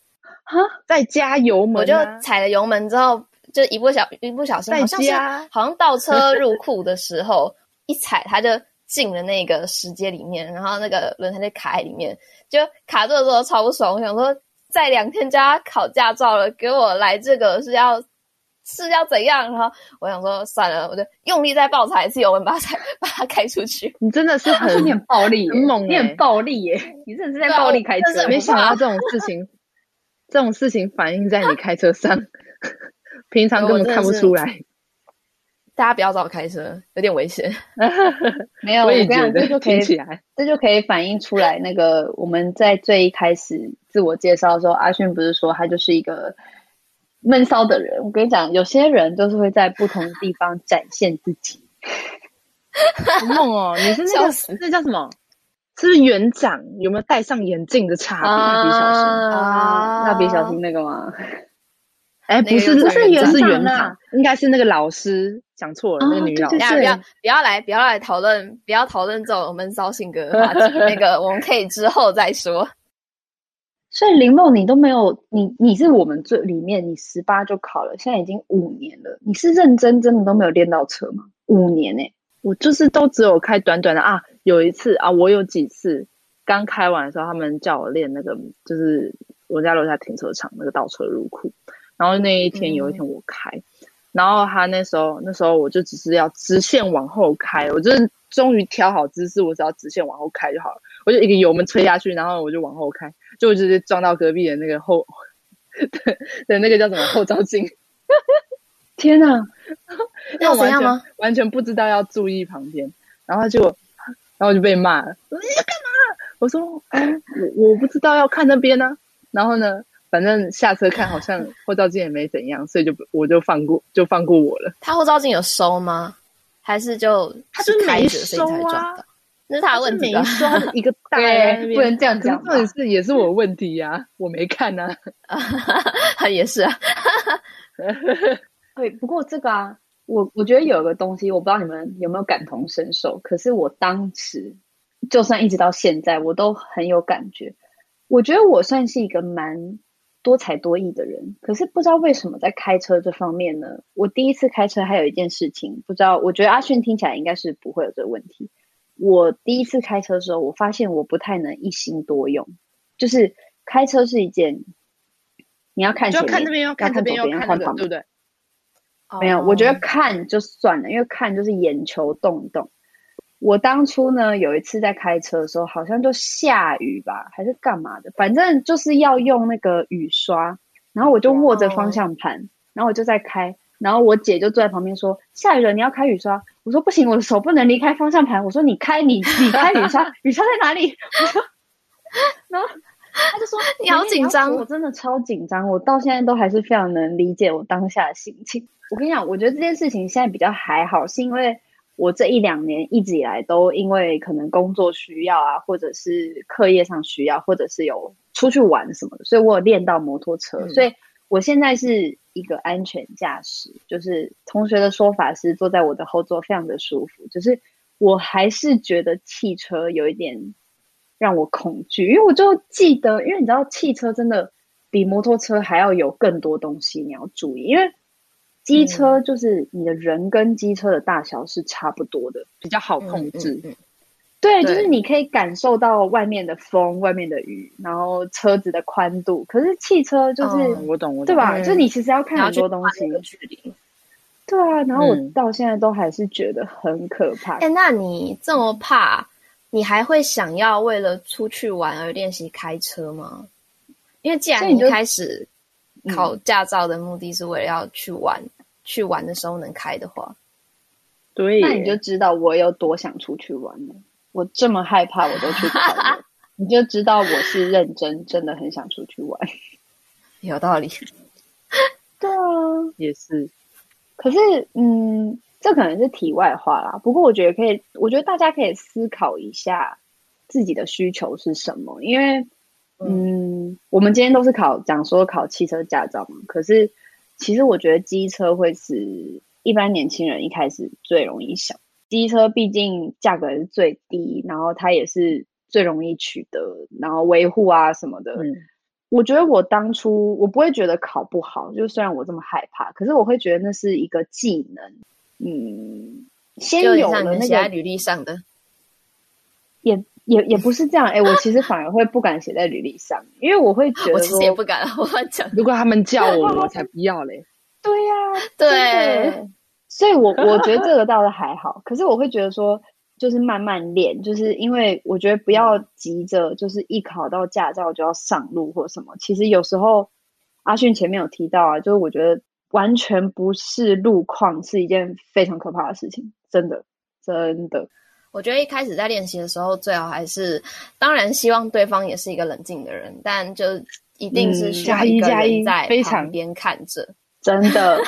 哈，在加油门，我就踩了油门之后，就一不小一不小心，好像是好像倒车入库的时候，一踩它就进了那个石阶里面，然后那个轮胎就卡在里面，就卡住的时候超不爽，我想说再两天就要考驾照了，给我来这个是要。是要怎样？然后我想说算了，我就用力再爆踩一次油门，把它踩，把它开出去。你真的是很有点暴力，很猛，你很暴力耶！你真的是在暴力开车。没想到这种事情，这种事情反映在你开车上，平常根本看不出来。大家不要找我开车，有点危险。没有，我跟你讲，这就可以，这就可以反映出来。那个我们在最一开始自我介绍的时候，阿勋不是说他就是一个。闷骚的人，我跟你讲，有些人就是会在不同的地方展现自己。好梦哦！你是那个 那叫什么？是不是园长？有没有戴上眼镜的差别？蜡笔小新啊，蜡笔小新那个吗？哎，不是，不是园长，应该是那个老师讲错了，那个女老师。不要不要来不要来讨论，不要讨论这种闷骚性格的话题。那个我们可以之后再说。所以林梦，你都没有你，你是我们最里面，你十八就考了，现在已经五年了。你是认真真的都没有练到车吗？五年呢、欸？我就是都只有开短短的啊。有一次啊，我有几次刚开完的时候，他们叫我练那个，就是我家楼下停车场那个倒车入库。然后那一天有一天我开，嗯、然后他那时候那时候我就只是要直线往后开，我就是终于调好姿势，我只要直线往后开就好了。我就一个油门吹下去，然后我就往后开。就直接撞到隔壁的那个后，对对，那个叫什么后照镜？天哪！要怎样吗？完全不知道要注意旁边，然后就，然后就被骂了。你要干嘛？我说，哎，我我不知道要看那边呢、啊。然后呢，反正下车看，好像后照镜也没怎样，所以就我就放过，就放过我了。他后照镜有收吗？还是就他就没收啊？那是他的问题吧？没刷一个大，不能这样讲。重点是也是我问题呀、啊，我没看呢、啊。也是啊。对，不过这个啊，我我觉得有一个东西，我不知道你们有没有感同身受。可是我当时，就算一直到现在，我都很有感觉。我觉得我算是一个蛮多才多艺的人，可是不知道为什么在开车这方面呢？我第一次开车还有一件事情，不知道。我觉得阿迅听起来应该是不会有这个问题。我第一次开车的时候，我发现我不太能一心多用，就是开车是一件你要看前面，要看这边，要看这边，要看旁边，对不对？没有，我觉得看就算了，因为看就是眼球动一动。我当初呢有一次在开车的时候，好像就下雨吧，还是干嘛的，反正就是要用那个雨刷，然后我就握着方向盘，哦、然后我就在开，然后我姐就坐在旁边说：“下雨了，你要开雨刷。”我说：“不行，我的手不能离开方向盘。”我说：“你开，你你开雨刷，雨刷在哪里？” 我说，然后他就说：“你好紧张。”我真的超紧张，我到现在都还是非常能理解我当下的心情。我跟你讲，我觉得这件事情现在比较还好，是因为。我这一两年一直以来都因为可能工作需要啊，或者是课业上需要，或者是有出去玩什么的，所以我有练到摩托车，嗯、所以我现在是一个安全驾驶。就是同学的说法是坐在我的后座非常的舒服，就是我还是觉得汽车有一点让我恐惧，因为我就记得，因为你知道汽车真的比摩托车还要有更多东西你要注意，因为。机车就是你的人跟机车的大小是差不多的，比较好控制。对，就是你可以感受到外面的风、外面的雨，然后车子的宽度。可是汽车就是，哦、我懂，我懂，对吧？嗯、就你其实要看很多东西。对啊，然后我到现在都还是觉得很可怕。哎、嗯欸，那你这么怕，你还会想要为了出去玩而练习开车吗？因为既然你开始考驾照的目的是为了要去玩。去玩的时候能开的话，对，那你就知道我有多想出去玩了。我这么害怕，我都去 你就知道我是认真，真的很想出去玩。有道理，对啊，也是。可是，嗯，这可能是题外话啦。不过，我觉得可以，我觉得大家可以思考一下自己的需求是什么。因为，嗯，嗯我们今天都是考讲说考汽车驾照嘛，可是。其实我觉得机车会是一般年轻人一开始最容易想，机车毕竟价格是最低，然后它也是最容易取得，然后维护啊什么的。嗯，我觉得我当初我不会觉得考不好，就虽然我这么害怕，可是我会觉得那是一个技能。嗯，先有了那个履历上的，也。也也不是这样，哎、欸，我其实反而会不敢写在履历上，因为我会觉得我其实也不敢，我乱讲。如果他们叫我，我才不要嘞。对呀、啊，对，所以我我觉得这个倒是还好，可是我会觉得说，就是慢慢练，就是因为我觉得不要急着，就是一考到驾照就要上路或什么。其实有时候阿迅前面有提到啊，就是我觉得完全不是路况是一件非常可怕的事情，真的，真的。我觉得一开始在练习的时候，最好还是，当然希望对方也是一个冷静的人，但就一定是需要一个人在旁边看着，嗯、真的，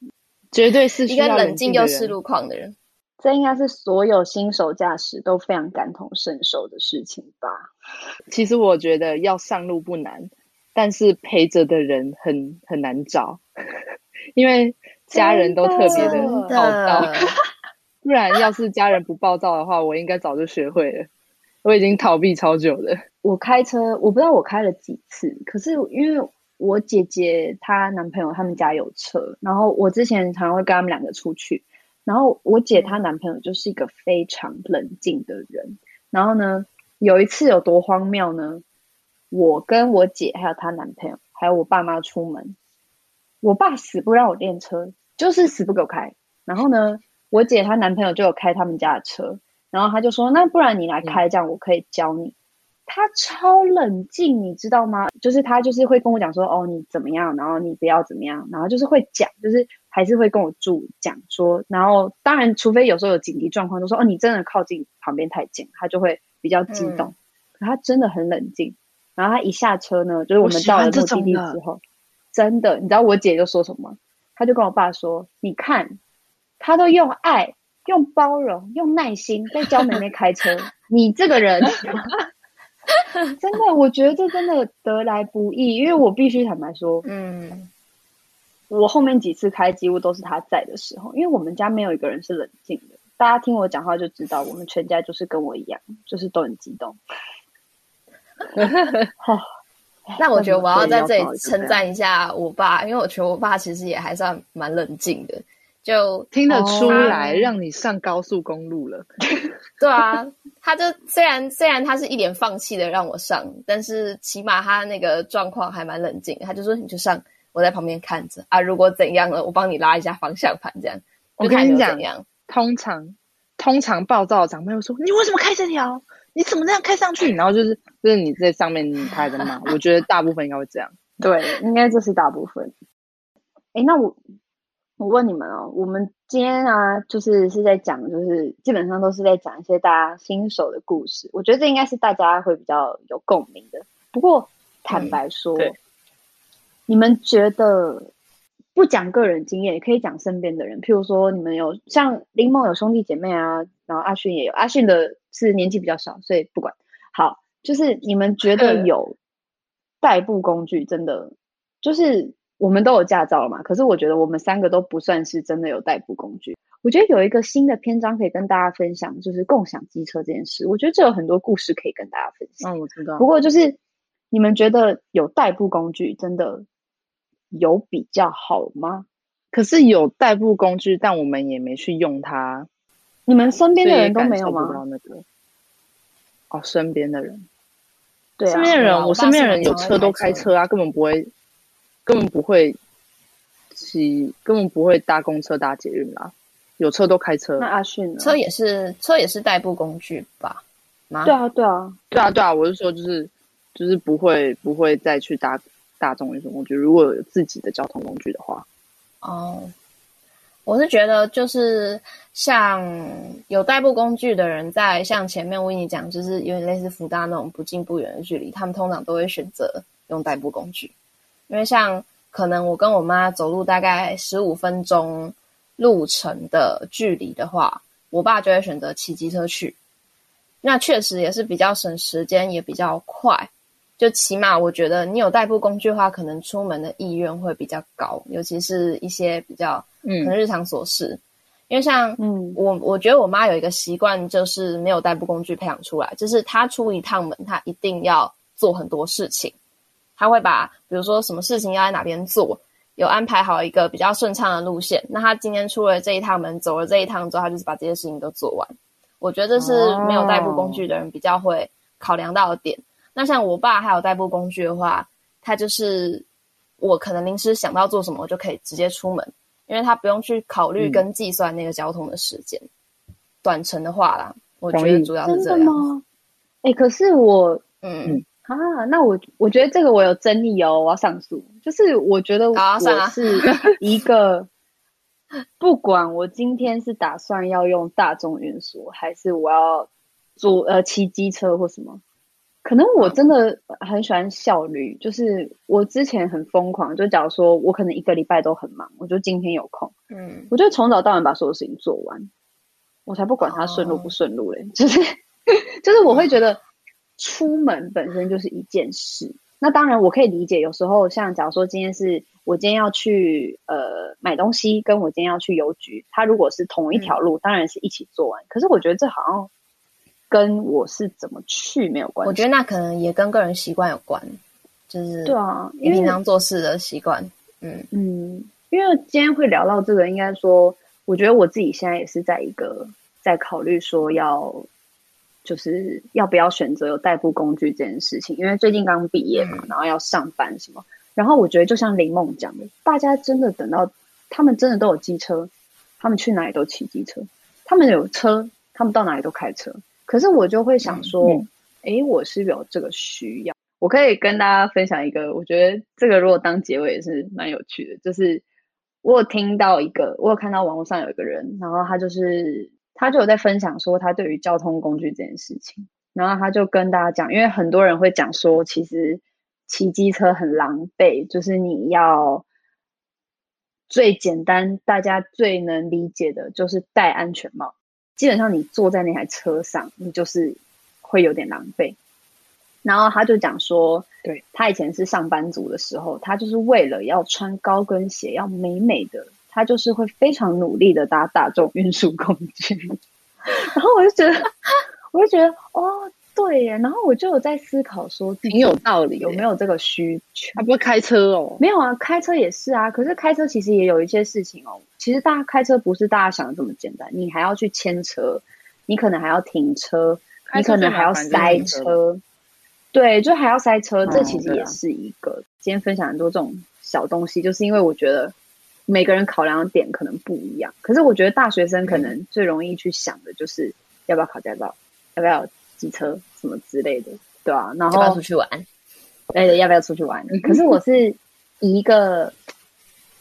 绝对是一个冷静又识路况的人。这应该是所有新手驾驶都非常感同身受的事情吧？其实我觉得要上路不难，但是陪着的人很很难找，因为家人都特别的好道。不然，要是家人不暴躁的话，我应该早就学会了。我已经逃避超久了。我开车，我不知道我开了几次，可是因为我姐姐她男朋友他们家有车，然后我之前常常会跟他们两个出去。然后我姐她男朋友就是一个非常冷静的人。然后呢，有一次有多荒谬呢？我跟我姐还有她男朋友还有我爸妈出门，我爸死不让我练车，就是死不给我开。然后呢，我姐她男朋友就有开他们家的车，然后他就说：“那不然你来开，这样我可以教你。嗯”他超冷静，你知道吗？就是他就是会跟我讲说：“哦，你怎么样？然后你不要怎么样。”然后就是会讲，就是还是会跟我住讲说。然后当然，除非有时候有紧急状况，就说：“哦，你真的靠近旁边太近。”他就会比较激动。嗯、可他真的很冷静。然后他一下车呢，就是我们到了目的地之后，真的，你知道我姐就说什么吗？他就跟我爸说：“你看。”他都用爱、用包容、用耐心在教妹妹开车。你这个人，真的，我觉得这真的得来不易。因为我必须坦白说，嗯，我后面几次开几乎都是他在的时候，因为我们家没有一个人是冷静的。大家听我讲话就知道，我们全家就是跟我一样，就是都很激动。好，那我觉得我要在这里称赞一下我爸，因为我觉得我爸其实也还算蛮冷静的。就听得出来，让你上高速公路了。对啊，他就虽然虽然他是一脸放弃的让我上，但是起码他那个状况还蛮冷静。他就说：“你就上，我在旁边看着啊。如果怎样了，我帮你拉一下方向盘，这样。”我跟你讲，通常通常暴躁的长辈会说：“你为什么开这条？你怎么这样开上去？”然后就是就是你在上面你开的嘛。我觉得大部分应该会这样。对，应该这是大部分。哎，那我我问你们哦，我们今天啊，就是是在讲，就是基本上都是在讲一些大家新手的故事。我觉得这应该是大家会比较有共鸣的。不过坦白说，嗯、你们觉得？不讲个人经验，也可以讲身边的人。譬如说，你们有像林梦有兄弟姐妹啊，然后阿勋也有。阿勋的是年纪比较小，所以不管。好，就是你们觉得有代步工具，真的就是我们都有驾照了嘛？可是我觉得我们三个都不算是真的有代步工具。我觉得有一个新的篇章可以跟大家分享，就是共享机车这件事。我觉得这有很多故事可以跟大家分享。嗯，我知道。不过就是你们觉得有代步工具真的？有比较好吗？可是有代步工具，但我们也没去用它。你们身边的人都没有吗？那个哦，身边的人，对啊，身边的人，我身边的人有车都开车啊，根本不会，根本不会骑，根本不会搭公车搭捷运啦。有车都开车。那阿迅呢？车也是车也是代步工具吧？对啊，对啊，对啊，对啊，我是说，就是就是不会不会再去搭。大众运输工具，如果有自己的交通工具的话，哦，我是觉得就是像有代步工具的人，在像前面我跟你讲，就是有点类似福大那种不近不远的距离，他们通常都会选择用代步工具，因为像可能我跟我妈走路大概十五分钟路程的距离的话，我爸就会选择骑机车去，那确实也是比较省时间，也比较快。就起码我觉得你有代步工具的话，可能出门的意愿会比较高，尤其是一些比较可能日常琐事。嗯、因为像嗯，我我觉得我妈有一个习惯，就是没有代步工具培养出来，就是她出一趟门，她一定要做很多事情。她会把比如说什么事情要在哪边做，有安排好一个比较顺畅的路线。那他今天出了这一趟门，走了这一趟之后，他就是把这些事情都做完。我觉得这是没有代步工具的人比较会考量到的点。那像我爸还有代步工具的话，他就是我可能临时想到做什么，我就可以直接出门，因为他不用去考虑跟计算那个交通的时间。嗯、短程的话啦，我觉得主要是这样。真的吗？哎、欸，可是我，嗯啊，那我我觉得这个我有争议哦，我要上诉。就是我觉得我是 一个，不管我今天是打算要用大众运输，还是我要坐呃骑机车或什么。可能我真的很喜欢效率，就是我之前很疯狂，就假如说我可能一个礼拜都很忙，我就今天有空，嗯，我就从早到晚把所有事情做完，我才不管它顺路不顺路嘞，就是 就是我会觉得出门本身就是一件事。那当然我可以理解，有时候像假如说今天是我今天要去呃买东西，跟我今天要去邮局，它如果是同一条路，当然是一起做完。可是我觉得这好像。跟我是怎么去没有关系，我觉得那可能也跟个人习惯有关，就是对啊，你平常做事的习惯，嗯嗯，因为今天会聊到这个，应该说，我觉得我自己现在也是在一个在考虑说要，就是要不要选择有代步工具这件事情，因为最近刚毕业嘛，嗯、然后要上班什么，然后我觉得就像林梦讲的，大家真的等到他们真的都有机车，他们去哪里都骑机车，他们有车，他们到哪里都开车。可是我就会想说，哎、嗯欸，我是有这个需要，我可以跟大家分享一个，我觉得这个如果当结尾也是蛮有趣的。就是我有听到一个，我有看到网络上有一个人，然后他就是他就有在分享说他对于交通工具这件事情，然后他就跟大家讲，因为很多人会讲说，其实骑机车很狼狈，就是你要最简单，大家最能理解的就是戴安全帽。基本上你坐在那台车上，你就是会有点狼狈。然后他就讲说，对，他以前是上班族的时候，他就是为了要穿高跟鞋，要美美的，他就是会非常努力的搭大众运输工具。然后我就觉得，我就觉得，哦。对耶，然后我就有在思考说，挺有道理，有没有这个需求？他不会开车哦？没有啊，开车也是啊。可是开车其实也有一些事情哦。其实大家开车不是大家想的这么简单，你还要去牵车，你可能还要停车，你可能还要塞车。对，就还要塞车，这其实也是一个。今天分享很多这种小东西，就是因为我觉得每个人考量的点可能不一样。可是我觉得大学生可能最容易去想的就是要不要考驾照，要不要机车什么之类的，对啊，然后要出去玩？哎，要不要出去玩？可是我是以一个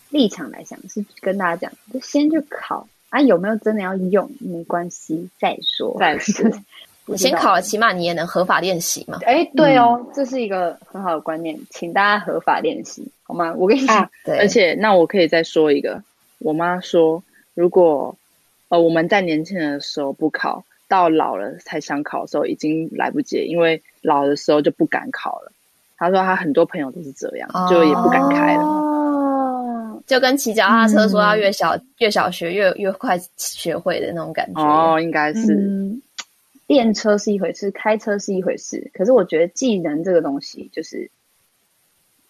立场来想，是跟大家讲，就先去考啊，有没有真的要用没关系，再说再说。你先考了，起码你也能合法练习嘛。哎，对哦，嗯、这是一个很好的观念，请大家合法练习，好吗？我跟你讲，啊、对，而且那我可以再说一个，我妈说，如果呃我们在年轻人的时候不考，到老了才想考的时候，已经来不及，因为老的时候就不敢考了。她说她很多朋友都是这样，哦、就也不敢开了，就跟骑脚踏车说要越小、嗯、越小学越越快学会的那种感觉。哦，应该是。嗯练车是一回事，开车是一回事。可是我觉得技能这个东西，就是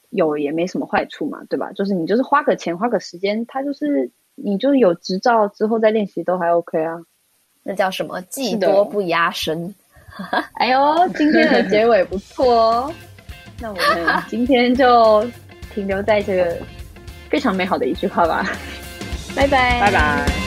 有也没什么坏处嘛，对吧？就是你就是花个钱，花个时间，他就是你就是有执照之后再练习都还 OK 啊。那叫什么？技多不压身。哎呦，今天的结尾不错哦。那我们 今天就停留在这个非常美好的一句话吧。拜拜，拜拜。